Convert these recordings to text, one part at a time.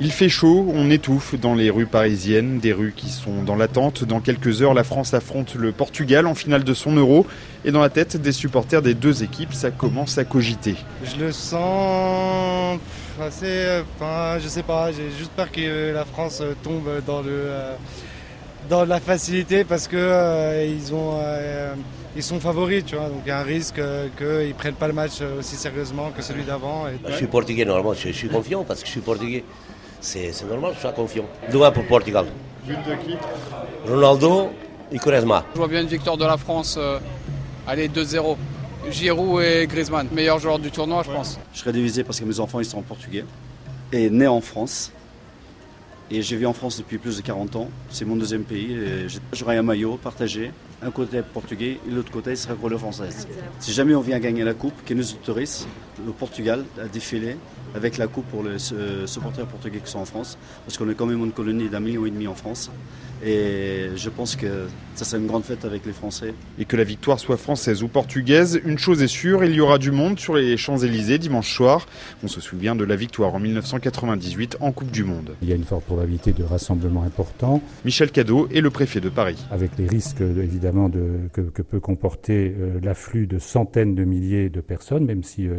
Il fait chaud, on étouffe dans les rues parisiennes, des rues qui sont dans l'attente. Dans quelques heures, la France affronte le Portugal en finale de son euro. Et dans la tête des supporters des deux équipes, ça commence à cogiter. Je le sens assez. Enfin, je sais pas, j'ai juste peur que la France tombe dans le. dans la facilité parce que euh, ils ont euh, ils sont favoris, tu vois. Donc il y a un risque qu'ils ne prennent pas le match aussi sérieusement que celui d'avant. Je suis portugais normalement, je, suis confiant parce que je suis portugais. C'est normal, je suis confiant. 2 pour Portugal. But de qui? Ronaldo et Quaresma. Je vois bien une victoire de la France. euh, allez, 2-0. Giroud et Griezmann, meilleurs joueurs du tournoi, je pense. Je serais divisé parce que mes enfants ils sont portugais et nés en France. Et j'ai vécu en France depuis plus de 40 ans. C'est mon deuxième pays. J'aurai un maillot partagé. Un côté portugais et l'autre côté serait pour le française. Si jamais on vient gagner la coupe, qui nous autorise le Portugal à défiler avec la coupe pour les euh, supporters portugais qui sont en France. Parce qu'on est quand même une colonie d'un million et demi en France. Et je pense que ça serait une grande fête avec les Français. Et que la victoire soit française ou portugaise, une chose est sûre, il y aura du monde sur les Champs-Élysées dimanche soir. On se souvient de la victoire en 1998 en Coupe du Monde. Il y a une forte probabilité de rassemblement important, Michel Cadeau est le préfet de Paris. avec les risques évidemment de, que, que peut comporter euh, l'afflux de centaines de milliers de personnes, même si euh,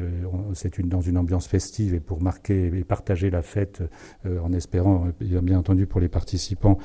c'est une, dans une ambiance festive et pour marquer et partager la fête, euh, en espérant, bien entendu pour les participants,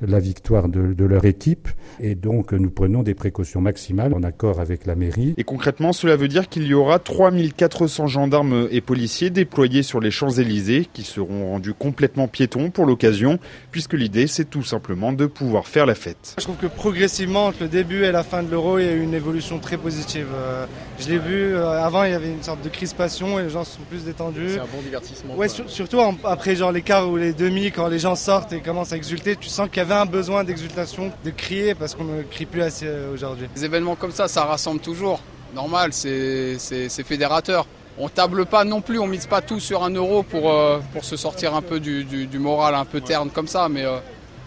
la victoire de, de leur équipe. Et donc nous prenons des précautions maximales en accord avec la mairie. Et concrètement, cela veut dire qu'il y aura 3400 gendarmes et policiers déployés sur les Champs-Élysées qui seront rendus complètement piétons pour l'occasion, puisque l'idée c'est tout simplement de pouvoir faire la fête. Je trouve que progressivement, entre le début et la fin de l'euro, il y a eu une évolution très positive. Euh, je l'ai vu, euh, avant il y avait une sorte de crispation et les gens se sont plus détendus. C'est un bon divertissement. Ouais, sur- surtout en- après genre les quarts ou les demi, quand les gens sortent et commencent à exulter, tu sens qu'il y avait un besoin d'exultation, de crier parce qu'on ne crie plus assez euh, aujourd'hui. Des événements comme ça, ça rassemble toujours. Normal, c'est c'est- c'est fédérateur. On table pas non plus, on mise pas tout sur un euro pour, euh, pour se sortir un peu du, du- du moral un peu terne comme ça. Mais, euh,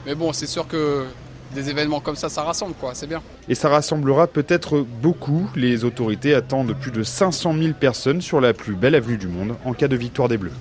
mais bon, c'est sûr que des événements comme ça, ça rassemble, quoi. C'est bien. Et ça rassemblera peut-être beaucoup. Les autorités attendent plus de 500 000 personnes sur la plus belle avenue du monde en cas de victoire des Bleus.